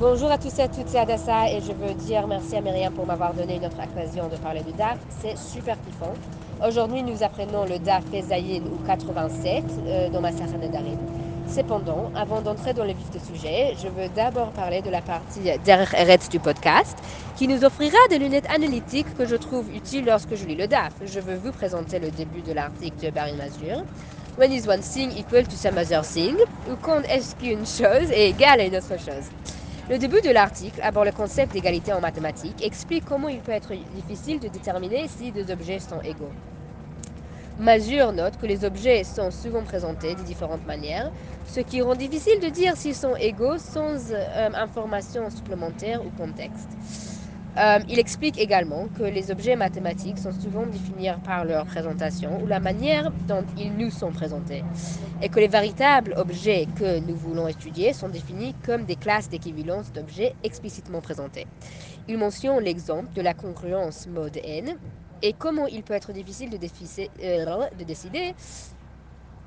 Bonjour à tous et à toutes, c'est Adassa et je veux dire merci à Myriam pour m'avoir donné une autre occasion de parler du DAF. C'est super kiffant. Aujourd'hui, nous apprenons le DAF Fezayin ou 87 euh, dans ma Sahana Darim. Cependant, avant d'entrer dans le vif du sujet, je veux d'abord parler de la partie derrière Eretz du podcast qui nous offrira des lunettes analytiques que je trouve utiles lorsque je lis le DAF. Je veux vous présenter le début de l'article de Barry Mazur. When is one thing equal to some other thing? Ou quand est-ce qu'une chose est égale à une autre chose? Le début de l'article aborde le concept d'égalité en mathématiques, explique comment il peut être difficile de déterminer si deux objets sont égaux. Mazur note que les objets sont souvent présentés de différentes manières, ce qui rend difficile de dire s'ils sont égaux sans euh, information supplémentaire ou contexte. Euh, il explique également que les objets mathématiques sont souvent définis par leur présentation ou la manière dont ils nous sont présentés, et que les véritables objets que nous voulons étudier sont définis comme des classes d'équivalence d'objets explicitement présentés. Il mentionne l'exemple de la congruence mode n et comment il peut être difficile de, euh, décider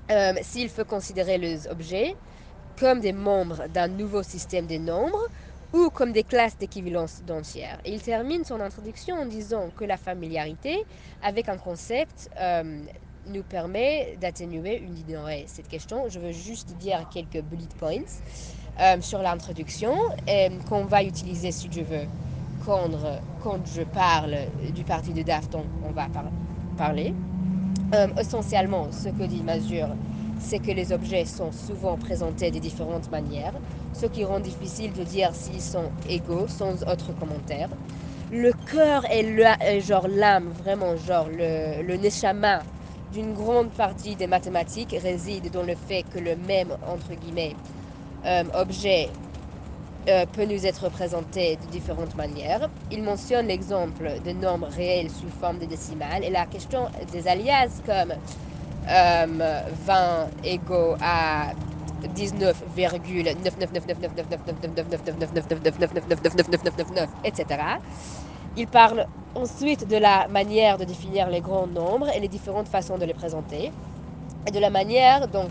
euh, s'il faut considérer les objets comme des membres d'un nouveau système des nombres ou comme des classes d'équivalence d'entières. Il termine son introduction en disant que la familiarité avec un concept euh, nous permet d'atténuer une ignorée. Cette question, je veux juste dire quelques bullet points euh, sur l'introduction qu'on va utiliser si je veux quand, quand je parle du parti de DAF dont on va parler. Euh, essentiellement, ce que dit Mazur, c'est que les objets sont souvent présentés de différentes manières, ce qui rend difficile de dire s'ils sont égaux sans autre commentaire. Le cœur et le, genre l'âme, vraiment genre le, le neshama d'une grande partie des mathématiques réside dans le fait que le même entre guillemets euh, objet euh, peut nous être présenté de différentes manières. Il mentionne l'exemple de nombres réels sous forme de décimales et la question des alias comme 20 égaux à 19,999999999999999999999, etc. Il parle ensuite de la manière de définir les grands nombres et les différentes façons de les présenter, et de la manière dont,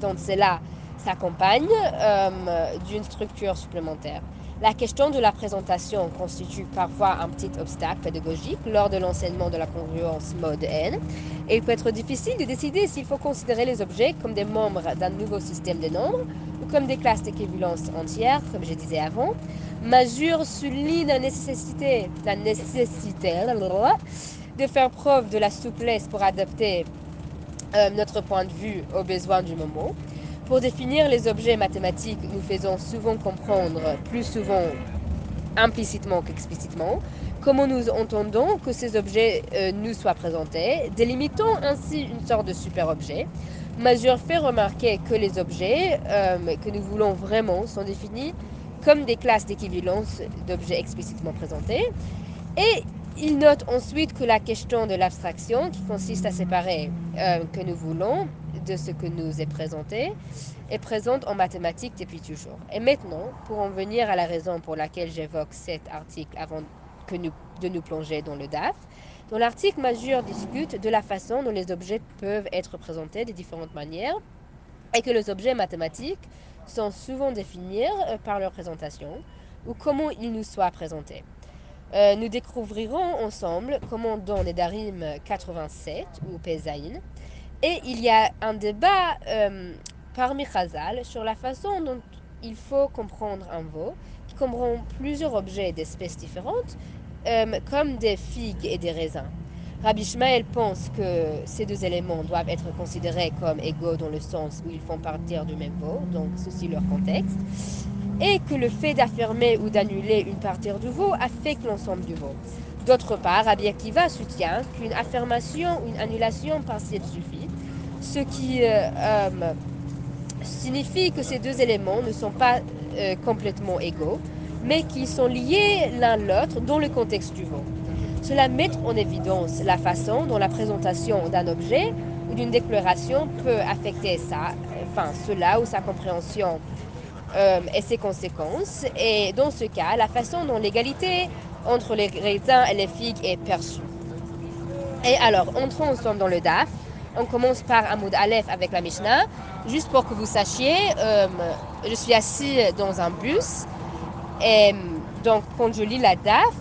dont cela s'accompagne d'une structure supplémentaire. La question de la présentation constitue parfois un petit obstacle pédagogique lors de l'enseignement de la congruence mode N. Et il peut être difficile de décider s'il faut considérer les objets comme des membres d'un nouveau système de nombres ou comme des classes d'équivalence entières, comme je disais avant. Mazur souligne la nécessité, la nécessité de faire preuve de la souplesse pour adapter euh, notre point de vue aux besoins du moment. Pour définir les objets mathématiques, nous faisons souvent comprendre, plus souvent implicitement qu'explicitement, comment nous entendons que ces objets euh, nous soient présentés, délimitant ainsi une sorte de super-objet. Mazur fait remarquer que les objets euh, que nous voulons vraiment sont définis comme des classes d'équivalence d'objets explicitement présentés. Il note ensuite que la question de l'abstraction, qui consiste à séparer euh, que nous voulons de ce que nous est présenté, est présente en mathématiques depuis toujours. Et maintenant, pour en venir à la raison pour laquelle j'évoque cet article avant que de nous plonger dans le DAF, dans l'article, Majeur discute de la façon dont les objets peuvent être présentés de différentes manières et que les objets mathématiques sont souvent définis euh, par leur présentation ou comment ils nous soient présentés. Euh, nous découvrirons ensemble comment dans les Darim 87 ou Pesaïn, et il y a un débat euh, parmi Chazal sur la façon dont il faut comprendre un veau qui comprend plusieurs objets d'espèces différentes, euh, comme des figues et des raisins. Rabbi Shmael pense que ces deux éléments doivent être considérés comme égaux dans le sens où ils font partir du même veau, donc ceci leur contexte et que le fait d'affirmer ou d'annuler une partie du veau affecte l'ensemble du veau. D'autre part, Rabbi Akiva soutient qu'une affirmation ou une annulation partielle suffit, ce qui euh, euh, signifie que ces deux éléments ne sont pas euh, complètement égaux, mais qu'ils sont liés l'un l'autre dans le contexte du veau. Cela met en évidence la façon dont la présentation d'un objet ou d'une déclaration peut affecter ça, enfin cela ou sa compréhension euh, et ses conséquences. Et dans ce cas, la façon dont l'égalité entre les raisins et les figues est perçue. Et alors, entrons ensemble dans le DAF. On commence par Amoud Aleph avec la Mishnah. Juste pour que vous sachiez, euh, je suis assis dans un bus Et donc, quand je lis la DAF,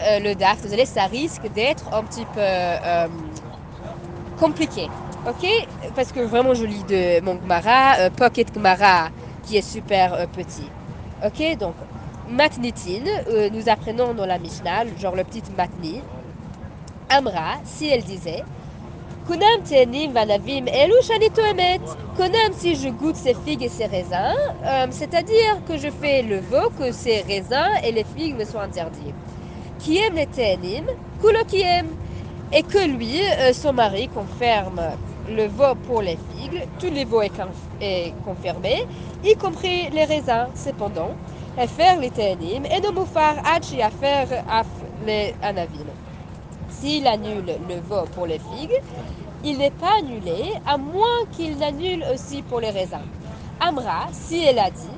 euh, le DAF, désolé, ça risque d'être un petit peu euh, compliqué. Ok? Parce que vraiment, je lis de mon Gmara, euh, Pocket Gmara, qui est super petit. Ok Donc, Matnitin, nous apprenons dans la Mishnah, genre le petit Matni. Amra, si elle disait, Kunam tenim vanavim elu emet. Kunam si je goûte ces figues et ces raisins, c'est-à-dire que je fais le veau que ces raisins et les figues me sont interdits qui aime les Téanim, Kulo qui aime. Et que lui, euh, son mari, confirme le veau pour les figues, tous les veaux est, confirmé, y compris les raisins. Cependant, faire les et à faire les. S'il annule le veau pour les figues, il n'est pas annulé, à moins qu'il n'annule aussi pour les raisins. Amra, si elle a dit,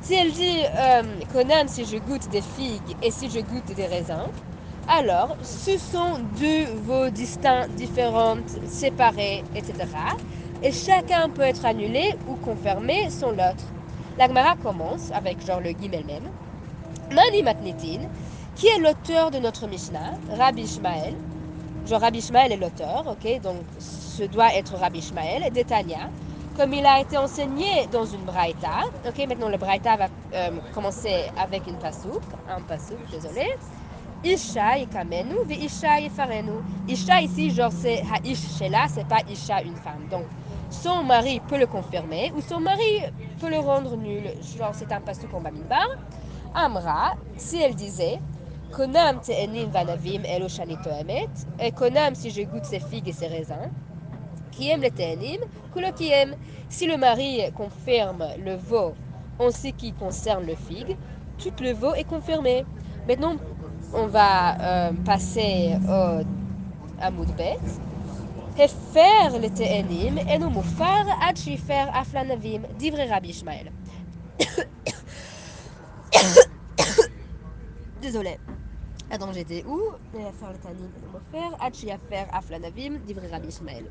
si elle dit euh, si je goûte des figues et si je goûte des raisins, alors ce sont deux veaux distincts, différentes, séparés, etc. Et chacun peut être annulé ou confirmé son l'autre. L'Agmara commence avec genre le guimel même. Mani Matnitin, qui est l'auteur de notre Mishnah, Rabbi Ishmael. Genre Rabbi Ishmael est l'auteur, ok, donc ce doit être Rabbi Ishmael, d'Etania, comme il a été enseigné dans une braïta. Ok, maintenant le braïta va euh, commencer avec une pasouk, un pasouk, désolé. Isha yikamenu, vi Isha yifarenu. Isha ici, genre c'est Ha'ish Shela, c'est pas Isha une femme. Donc son mari peut le confirmer ou son mari peut le rendre nul. Genre c'est un pasouk en Bamidbar. Amra, si elle disait Konam te'enim vanavim elo emet, et konam si je goûte ses figues et ses raisins qui aime les ténim, qui aime. Si le mari confirme le veau en ce qui concerne le figue, tout le veau est confirmé. Maintenant, on va euh, passer au, à Moudbet. faire le ténim et nous moufar ad shifer aflanavim, d'ivre Rabbi Ishmael. Désolé. Attends, j'étais où? Faire le moufar ad shifer aflanavim, d'ivre Rabbi Ishmael.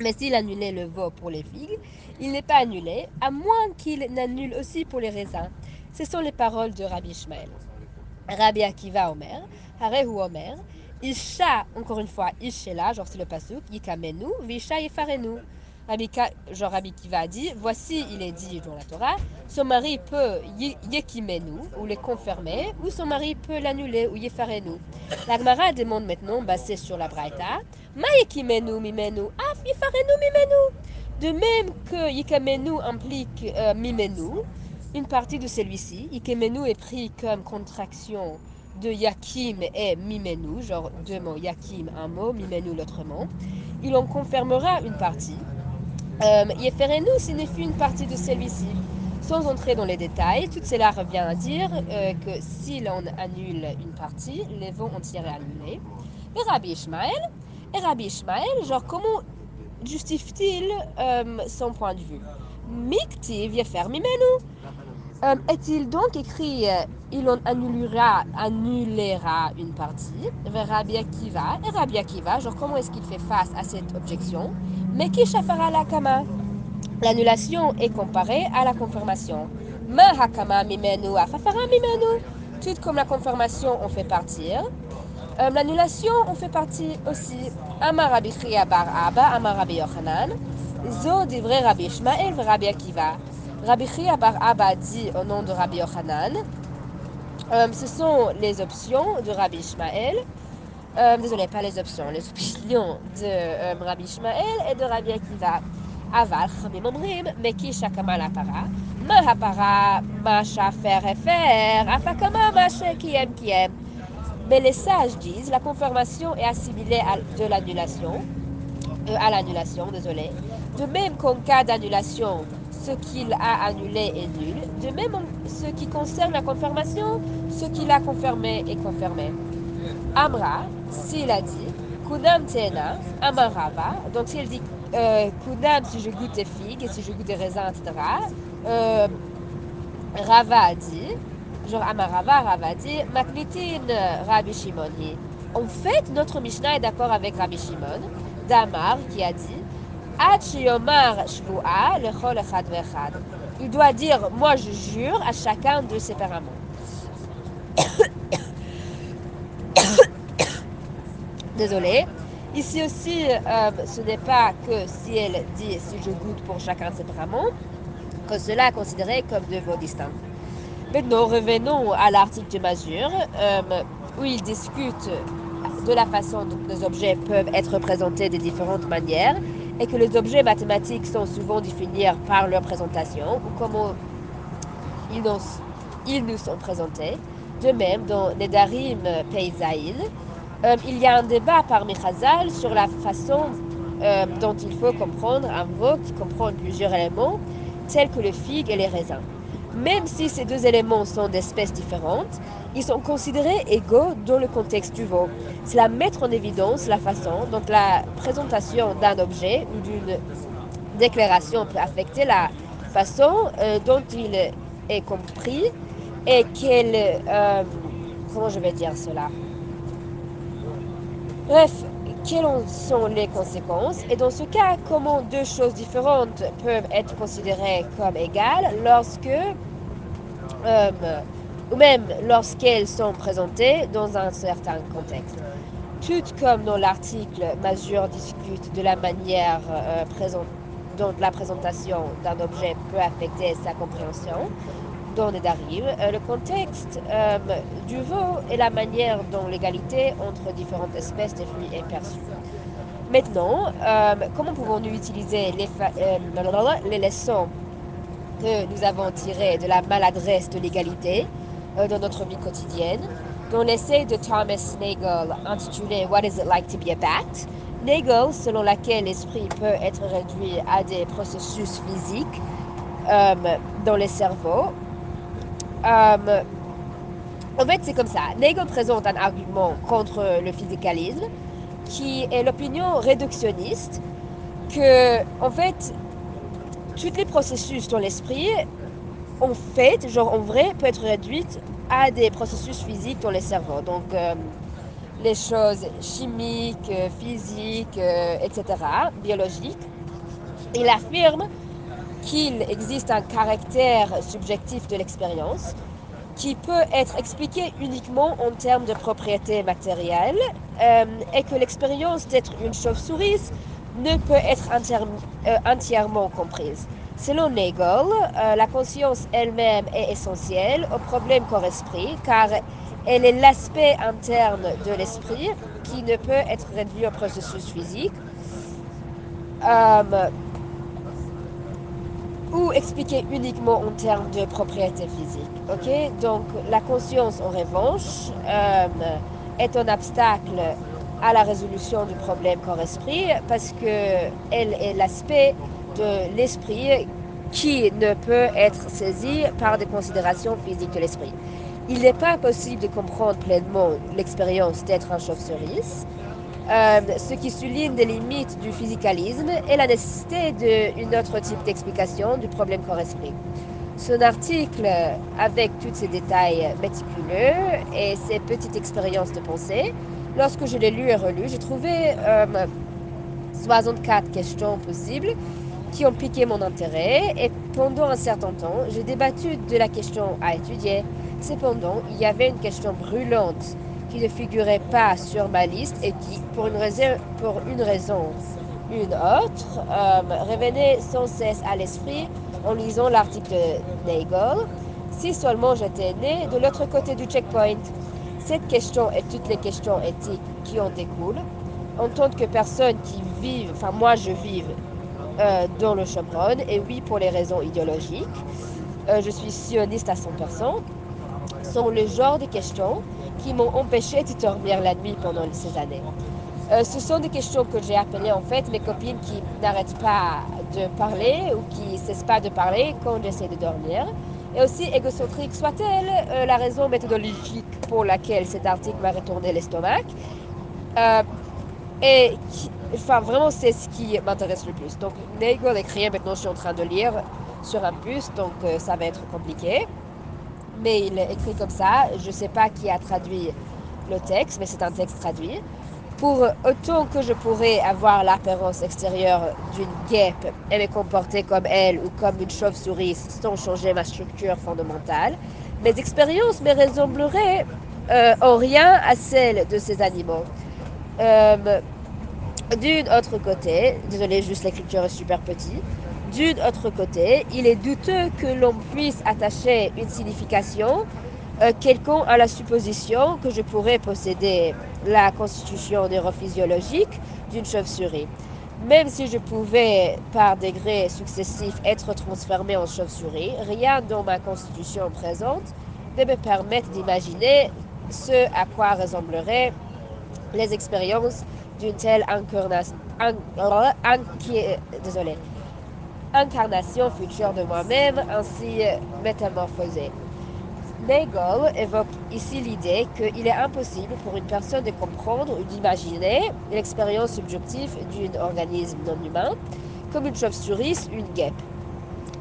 Mais s'il annulait le veau pour les figues, il n'est pas annulé, à moins qu'il n'annule aussi pour les raisins. Ce sont les paroles de Rabbi Ishmael. Rabbi Akiva Omer, Harehu Omer, Isha, encore une fois, Ishela, genre c'est le pasouk, Yikamenu, Visha Yefarenu. Rabbi, genre Rabbi Kiva a dit, voici il est dit dans la Torah, son mari peut yekimenu, ou le confirmer, ou son mari peut l'annuler, ou yefarenu. La Gemara demande maintenant, basée sur la Braïta, ma yekimenu mimenu, af yefarenu mimenu. De même que yikamenu implique euh, mimenu, une partie de celui-ci, yikemenu est pris comme contraction de yakim et mimenu, genre deux mots, yakim un mot, mimenu l'autre mot. Il en confirmera une partie. Euh, signifie une partie de celui-ci. Sans entrer dans les détails, tout cela revient à dire euh, que si l'on annule une partie, les vents entiers est annulé. Et Rabbi Ishmael, et Rabbi Ishmael, genre comment justifie-t-il euh, son point de vue? Miktiv Yefer Mimenu. Euh, est-il donc écrit euh, il en annulera, annulera une partie vers Rabbi Akiva et Rabbi Akiva, genre comment est-ce qu'il fait face à cette objection mais qui chafara la kama L'annulation est comparée à la confirmation. Ma hakama mimenu afafara mimenu. Tout comme la confirmation on fait partir. Euh, l'annulation on fait partie aussi. Amar Rabbi bar Abba, Amar Rabbi Yochanan. Zo Rabbi Ishmael Rabbi Akiva. Rabbi bar Abba dit au nom de Rabbi Yochanan. Euh, ce sont les options de Rabbi Ishmael. Euh, désolé, pas les options, les opinions de euh, Rabbi Ishmael et de Rabbi Akiva. Aval, Chamim Omrim, Meki Shakama la para, Ma hapara, Ma shafer efer, Afakama Ma kiem kiem. Mais les sages disent la confirmation est assimilée à de l'annulation, à l'annulation, désolé. De même qu'en cas d'annulation, ce qu'il a annulé est nul. De même, ce qui concerne la confirmation, ce qu'il a confirmé est confirmé. Amra, s'il a dit Kunam Tena, Amarava, donc s'il dit euh, Kunam si je goûte des figues et si je goûte des raisins, etc. Euh, Rava a dit, genre Amarava, Rava a dit Maknitin Rabbi Shimoni. En fait, notre Mishnah est d'accord avec Rabbi Shimon, d'Amar, qui a dit Il doit dire moi je jure à chacun de séparément. Désolée. Ici aussi, euh, ce n'est pas que si elle dit si je goûte pour chacun séparément, que cela est considéré comme deux mots distincts. Maintenant, revenons à l'article de mesure, euh, où il discute de la façon dont les objets peuvent être représentés de différentes manières et que les objets mathématiques sont souvent définis par leur présentation ou comment ils nous, ils nous sont présentés. De même, dans Nedarim Peizaïl, euh, il y a un débat parmi Chazal sur la façon euh, dont il faut comprendre un mot qui comprend plusieurs éléments, tels que le figue et les raisins. Même si ces deux éléments sont d'espèces différentes, ils sont considérés égaux dans le contexte du veau. Cela mettre en évidence la façon dont la présentation d'un objet ou d'une déclaration peut affecter la façon euh, dont il est compris et quelle... comment je vais dire cela? Bref, quelles sont les conséquences? Et dans ce cas, comment deux choses différentes peuvent être considérées comme égales lorsque, euh, ou même lorsqu'elles sont présentées dans un certain contexte. Tout comme dans l'article, Major discute de la manière euh, dont la présentation d'un objet peut affecter sa compréhension, dans Nedarim, euh, le contexte euh, du veau et la manière dont l'égalité entre différentes espèces de fruits est perçue. Maintenant, comment pouvons-nous utiliser les, les, leçons que nous avons tirées de la maladresse de l'égalité dans notre vie quotidienne. Dans l'essai de Thomas Nagel intitulé What is it like to be a bat? Nagel, selon laquelle l'esprit peut être réduit à des processus physiques dans les cerveaux, euh, en fait, c'est comme ça. Nagel présente un argument contre le physicalisme qui est l'opinion réductionniste que, en fait, tous les processus dans l'esprit, en fait, genre en vrai, peut être réduite à des processus physiques dans les cerveaux. Donc, euh, les choses chimiques, physiques, euh, etc., biologiques. Il affirme qu'il existe un caractère subjectif de l'expérience qui peut être expliqué uniquement en termes de propriétés matérielles euh, et que l'expérience d'être une chauve-souris ne peut être euh, entièrement comprise. Selon Nagel, euh, la conscience elle-même est essentielle au problème corps-esprit car elle est l'aspect interne de l'esprit qui ne peut être réduit au processus physique ou expliqué uniquement en termes de propriété physique. Ok, donc la conscience en revanche euh, est un obstacle à la résolution du problème corps-esprit parce que elle est l'aspect de l'esprit qui ne peut être saisi par des considérations physiques de l'esprit. Il n'est pas possible de comprendre pleinement l'expérience d'être un chauve-cerise euh, ce qui souligne des limites du physicalisme et la nécessité d'un autre type d'explication du problème corps-esprit. Son article, avec tous ces détails méticuleux et ses petites expériences de pensée, lorsque je l'ai lu et relu, j'ai trouvé 64 euh, questions possibles qui ont piqué mon intérêt et pendant un certain temps, j'ai débattu de la question à étudier. Cependant, il y avait une question brûlante qui ne figurait pas sur ma liste et qui, pour une raison, pour une, raison une autre, euh, revenait sans cesse à l'esprit en lisant l'article de Nagel. Si seulement j'étais né de l'autre côté du checkpoint. Cette question et toutes les questions éthiques qui en découlent, en tant que personne qui vit, enfin moi je vis euh, dans le Chevron, et oui pour les raisons idéologiques, euh, je suis sioniste à 100%, sont le genre de questions qui m'ont empêché de dormir la nuit pendant ces années. Euh, ce sont des questions que j'ai appelées en fait mes copines qui n'arrêtent pas de parler ou qui ne cessent pas de parler quand j'essaie de dormir. Et aussi égocentrique soit-elle, la raison méthodologique pour laquelle cet article m'a retourné l'estomac. Euh, et enfin, vraiment, c'est ce qui m'intéresse le plus. Donc, Nagel écrit, maintenant je suis en train de lire sur un bus, donc ça va être compliqué mais il écrit comme ça. Je ne sais pas qui a traduit le texte, mais c'est un texte traduit. Pour autant que je pourrais avoir l'apparence extérieure d'une guêpe et me comporter comme elle ou comme une chauve-souris sans changer ma structure fondamentale, mes expériences me ressembleraient euh, en rien à celles de ces animaux. Euh, d'une autre côté, désolé, juste l'écriture est super petite. D'une autre côté, il est douteux que l'on puisse attacher une signification euh, quelconque à la supposition que je pourrais posséder la constitution neurophysiologique d'une chauve-souris. Même si je pouvais, par degrés successifs, être transformé en chauve-souris, rien dans ma constitution présente ne me permet d'imaginer ce à quoi ressembleraient les expériences d'une telle incarnation, incarnation future de moi-même ainsi métamorphosée. Nagel évoque ici l'idée qu'il est impossible pour une personne de comprendre ou d'imaginer l'expérience subjective d'un organisme non humain comme une chauve-souris, une guêpe.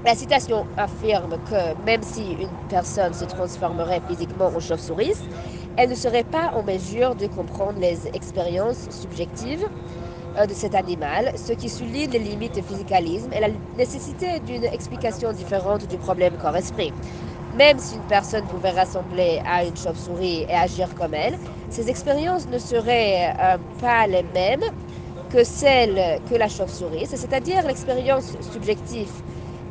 La citation affirme que même si une personne se transformerait physiquement en chauve-souris, elle ne serait pas en mesure de comprendre les expériences subjectives euh, de cet animal, ce qui souligne les limites du physicalisme et la nécessité d'une explication différente du problème corps-esprit. Même si une personne pouvait rassembler à une chauve-souris et agir comme elle, ces expériences ne seraient euh, pas les mêmes que celles que la chauve-souris, c'est-à-dire l'expérience subjective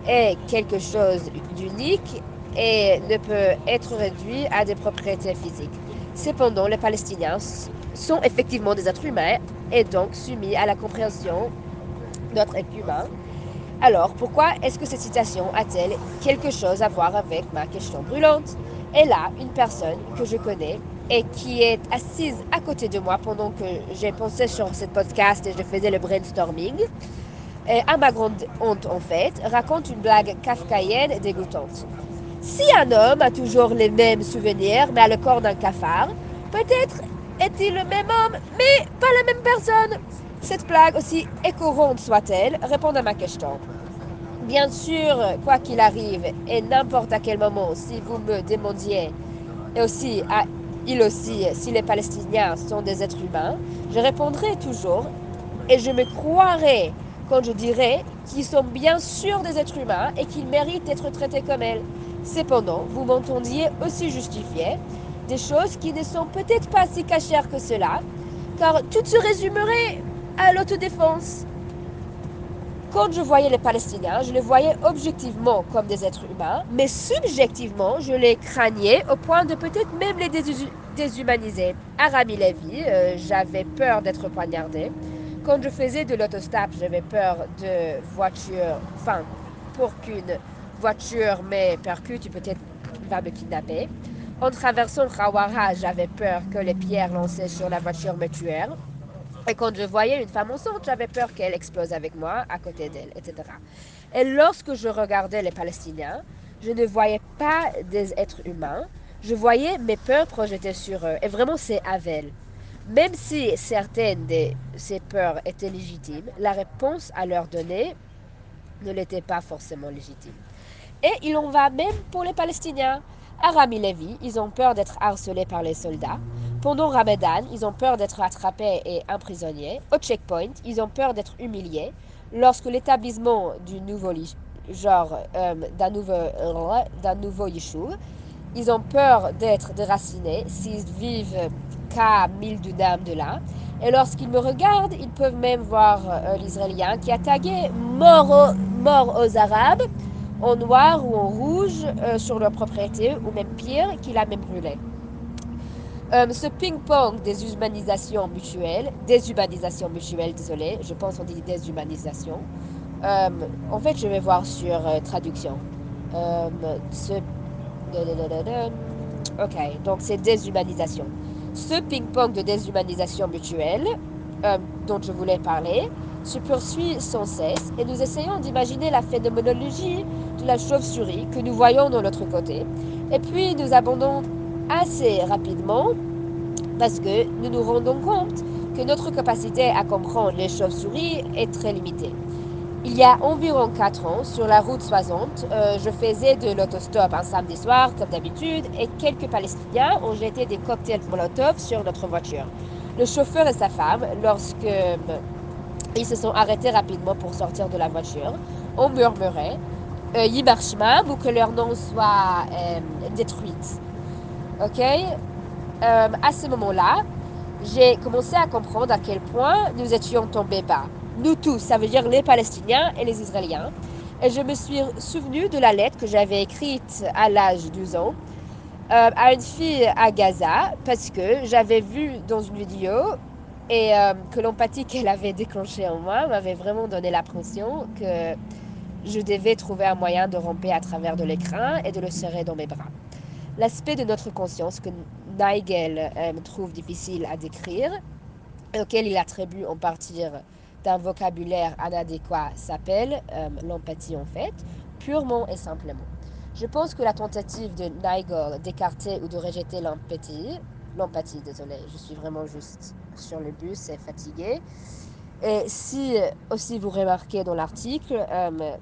est quelque chose d'unique et ne peut être réduit à des propriétés physiques. Cependant, les Palestiniens sont effectivement des êtres humains et donc soumis à la compréhension d'autres êtres humains. Alors, pourquoi est-ce que cette citation a-t-elle quelque chose à voir avec ma question brûlante? Et là, une personne que je connais et qui est assise à côté de moi pendant que j'ai pensé sur cette podcast et je faisais le brainstorming, à ma grande honte en fait, raconte une blague kafkaïenne dégoûtante. Si un homme a toujours les mêmes souvenirs mais a le corps d'un cafard, peut-être est-il le même homme mais pas la même personne. Cette blague, aussi écorante soit-elle, répond à ma question. Bien sûr, quoi qu'il arrive, et n'importe à quel moment, si vous me demandiez, et aussi à il aussi, si les Palestiniens sont des êtres humains, je répondrai toujours, et je me croirai quand je dirais qu'ils sont bien sûr des êtres humains et qu'ils méritent d'être traités comme elles. Cependant, vous m'entendiez aussi justifier des choses qui ne sont peut-être pas si cachères que cela, car tout se résumerait à l'autodéfense. Quand je voyais les Palestiniens, je les voyais objectivement comme des êtres humains, mais subjectivement, je les craignais au point de peut-être même les déshumaniser. À Rami euh, j'avais peur d'être poignardé. Quand je faisais de l'autostop, j'avais peur de voitures, enfin, pour qu'une voiture me percute, peut-être va me kidnapper. En traversant le Khawara, j'avais peur que les pierres lancées sur la voiture me tuèrent. Et quand je voyais une femme enceinte, j'avais peur qu'elle explose avec moi, à côté d'elle, etc. Et lorsque je regardais les Palestiniens, je ne voyais pas des êtres humains, je voyais mes peurs projetées sur eux. Et vraiment, c'est Avel. Même si certaines de ces peurs étaient légitimes, la réponse à leur donner ne l'était pas forcément légitime. Et il en va même pour les Palestiniens. À Rami Levi, ils ont peur d'être harcelés par les soldats. Pendant Ramadan, ils ont peur d'être attrapés et emprisonnés. Au checkpoint, ils ont peur d'être humiliés. Lorsque l'établissement euh, d'un nouveau yeshuv, ils ont peur d'être déracinés s'ils vivent qu'à 1000 dunams de là. Et lorsqu'ils me regardent, ils peuvent même voir euh, l'Israélien qui a tagué mort aux Arabes en noir ou en rouge euh, sur leur propriété, ou même pire, qu'il a même brûlé. Euh, ce ping-pong des humanisations mutuelles, déshumanisation mutuelle, désolé, je pense qu'on dit déshumanisation. Euh, en fait, je vais voir sur traduction. ce... Ok, donc c'est déshumanisation. Ce ping-pong de déshumanisation mutuelle dont je voulais parler se poursuit sans cesse et nous essayons d'imaginer la phénoménologie la chauve-souris que nous voyons de l'autre côté. Et puis nous abandonnons assez rapidement parce que nous nous rendons compte que notre capacité à comprendre les chauves-souris est très limitée. Il y a environ 4 ans, sur la route 60, euh, je faisais de l'autostop un samedi soir, comme d'habitude, et quelques Palestiniens ont jeté des cocktails Molotov sur notre voiture. le chauffeur et sa femme, lorsque ils se sont arrêtés rapidement pour sortir de la voiture, ont murmuré euh, Yimarshma ou que leur nom soit euh, détruit. Ok? Euh, À ce moment-là, j'ai commencé à comprendre à quel point nous étions tombés bas. Nous tous, ça veut dire les Palestiniens et les Israéliens. Et je me suis souvenu de la lettre que j'avais écrite à l'âge de 12 ans euh, à une fille à Gaza parce que j'avais vu dans une vidéo et euh, que l'empathie qu'elle avait déclenchée en moi m'avait vraiment donné l'impression que je devais trouver un moyen de romper à travers de l'écran et de le serrer dans mes bras. L'aspect de notre conscience que Nigel euh, trouve difficile à décrire, et auquel il attribue en partie d'un vocabulaire inadéquat, s'appelle euh, l'empathie en fait, purement et simplement. Je pense que la tentative de Nigel d'écarter ou de rejeter l'empathie, l'empathie, désolé, je suis vraiment juste sur le bus et fatiguée. Et si aussi vous remarquez dans l'article, euh,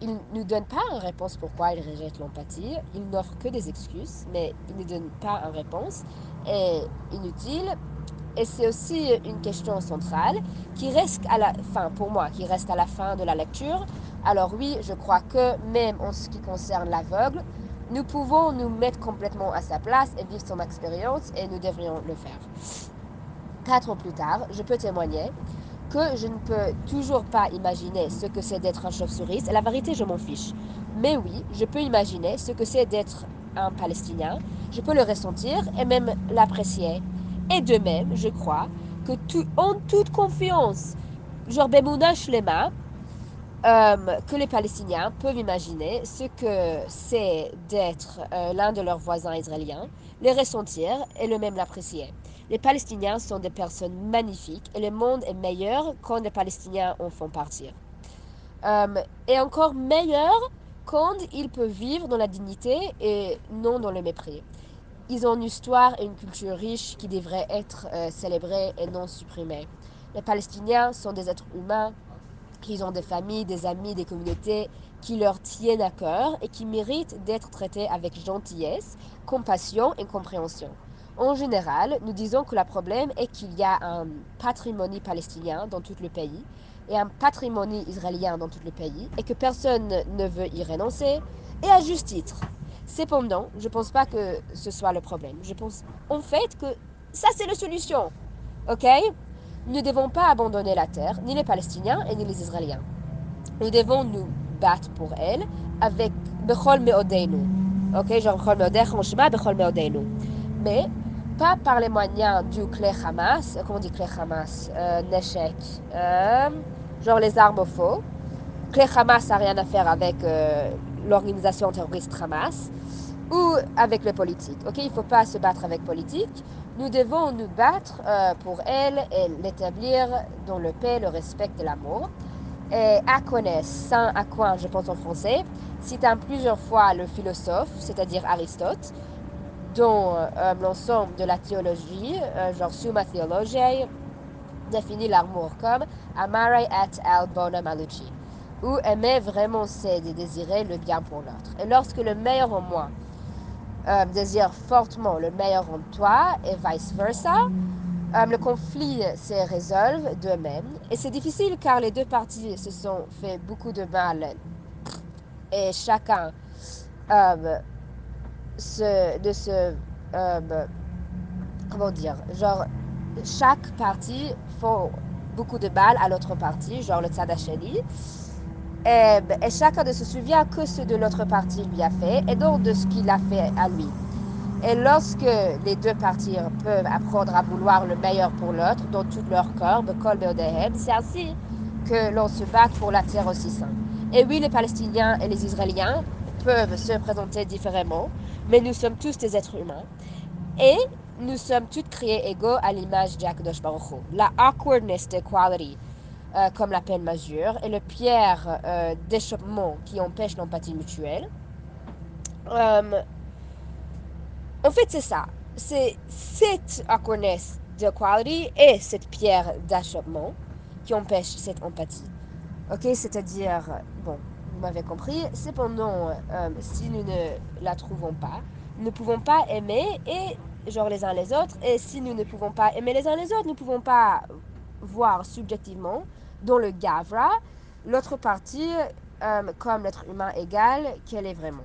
il ne nous donne pas une réponse pourquoi il rejette l'empathie. Il n'offre que des excuses, mais il ne donne pas une réponse. Inutile. Et c'est aussi une question centrale qui reste à la fin, pour moi, qui reste à la fin de la lecture. Alors oui, je crois que même en ce qui concerne l'aveugle, nous pouvons nous mettre complètement à sa place et vivre son expérience et nous devrions le faire. Quatre ans plus tard, je peux témoigner que je ne peux toujours pas imaginer ce que c'est d'être un chauve-souris. La vérité, je m'en fiche. Mais oui, je peux imaginer ce que c'est d'être un Palestinien. Je peux le ressentir et même l'apprécier. Et de même, je crois que tout, en toute confiance, genre Bemouna Shlema, euh, que les Palestiniens peuvent imaginer ce que c'est d'être euh, l'un de leurs voisins israéliens, les ressentir et le même l'apprécier. Les Palestiniens sont des personnes magnifiques et le monde est meilleur quand les Palestiniens en font partir. Euh, et encore meilleur quand ils peuvent vivre dans la dignité et non dans le mépris. Ils ont une histoire et une culture riche qui devraient être euh, célébrées et non supprimées. Les Palestiniens sont des êtres humains qu'ils ont des familles, des amis, des communautés qui leur tiennent à cœur et qui méritent d'être traités avec gentillesse, compassion et compréhension. En général, nous disons que le problème est qu'il y a un patrimoine palestinien dans tout le pays et un patrimoine israélien dans tout le pays et que personne ne veut y renoncer, et à juste titre. Cependant, je ne pense pas que ce soit le problème. Je pense en fait que ça c'est la solution. Ok? Nous ne devons pas abandonner la terre, ni les Palestiniens et ni les Israéliens. Nous devons nous battre pour elle avec. Mais pas par les moyens du clé Hamas, comment on dit clé Hamas euh, Neshek. Euh, genre les armes au faux. Clé Hamas n'a rien à faire avec euh, l'organisation terroriste Hamas ou avec les politiques. Ok, il ne faut pas se battre avec politique. Nous devons nous battre euh, pour elle et l'établir dans le paix, le respect et l'amour. Et Akones, Saint Aquin, je pense en français, cite plusieurs fois le philosophe, c'est-à-dire Aristote, dont euh, l'ensemble de la théologie, euh, genre Summa Theologiae, définit l'amour comme Amare et al bonum aluci, où aimer vraiment c'est de désirer le bien pour l'autre. Et lorsque le meilleur en moi euh, désire fortement le meilleur en toi et vice versa, euh, le conflit se résolve d'eux-mêmes. Et c'est difficile car les deux parties se sont fait beaucoup de mal et chacun de se euh, comment dire genre chaque partie font beaucoup de mal à l'autre partie genre le Tzadacheli et, et chacun ne se souvient que ce de l'autre partie lui a fait et donc de ce qu'il a fait à lui. Et lorsque les deux parties peuvent apprendre à vouloir le meilleur pour l'autre dans tout leur corps, c'est ainsi que l'on se bat pour la terre aussi sainte. Et oui, les Palestiniens et les Israéliens peuvent se présenter différemment, mais nous sommes tous des êtres humains. Et nous sommes tous créés égaux à l'image d'Akadosh Baruch Hu. La awkwardness d'equality, euh, comme la peine et le pierre euh, d'échappement qui empêche l'empathie mutuelle. Euh, en fait, c'est ça. C'est cette awkwardness d'equality et cette pierre d'achoppement qui empêche cette empathie. Ok, c'est-à-dire, bon, vous m'avez compris, cependant, euh, si nous ne la trouvons pas, nous ne pouvons pas aimer et genre les uns les autres. Et si nous ne pouvons pas aimer les uns les autres, nous ne pouvons pas voir subjectivement dans le Gavra l'autre partie euh, comme l'être humain égal qu'elle est vraiment.